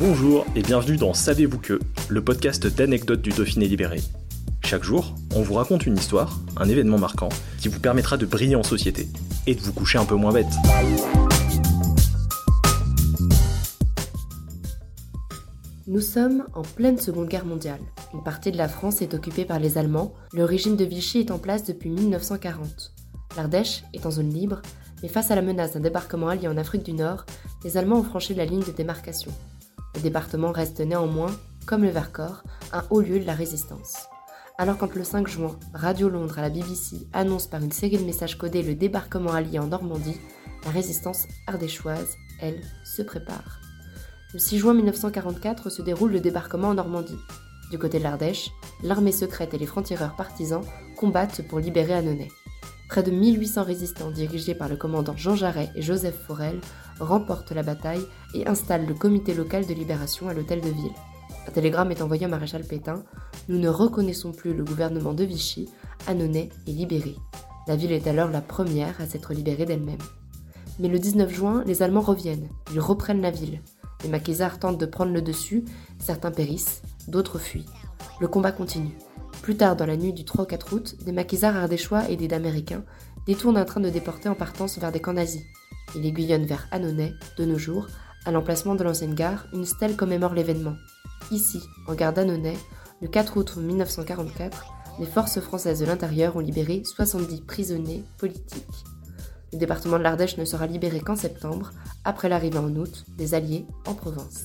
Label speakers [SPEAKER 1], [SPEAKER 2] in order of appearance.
[SPEAKER 1] Bonjour et bienvenue dans Savez-vous que, le podcast d'anecdotes du Dauphiné libéré. Chaque jour, on vous raconte une histoire, un événement marquant, qui vous permettra de briller en société et de vous coucher un peu moins bête.
[SPEAKER 2] Nous sommes en pleine Seconde Guerre mondiale. Une partie de la France est occupée par les Allemands. Le régime de Vichy est en place depuis 1940. L'Ardèche est en zone libre, mais face à la menace d'un débarquement allié en Afrique du Nord, les Allemands ont franchi la ligne de démarcation. Le département reste néanmoins, comme le Vercors, un haut lieu de la résistance. Alors quand le 5 juin, Radio Londres à la BBC annonce par une série de messages codés le débarquement allié en Normandie, la résistance ardéchoise, elle, se prépare. Le 6 juin 1944 se déroule le débarquement en Normandie. Du côté de l'Ardèche, l'armée secrète et les francs-tireurs partisans combattent pour libérer Annonay. Près de 1800 résistants dirigés par le commandant Jean Jarret et Joseph Forel remportent la bataille et installent le comité local de libération à l'hôtel de ville. Un télégramme est envoyé au maréchal Pétain Nous ne reconnaissons plus le gouvernement de Vichy, Annonay est libéré. La ville est alors la première à s'être libérée d'elle-même. Mais le 19 juin, les Allemands reviennent, ils reprennent la ville. Les maquisards tentent de prendre le dessus, certains périssent, d'autres fuient. Le combat continue. Plus tard dans la nuit du 3 au 4 août, des maquisards ardéchois aidés d'Américains détournent un train de déportés en partance vers des camps nazis. Ils aiguillonnent vers Annonay, de nos jours, à l'emplacement de l'ancienne gare, une stèle commémore l'événement. Ici, en gare d'Annonay, le 4 août 1944, les forces françaises de l'intérieur ont libéré 70 prisonniers politiques. Le département de l'Ardèche ne sera libéré qu'en septembre, après l'arrivée en août des Alliés en Provence.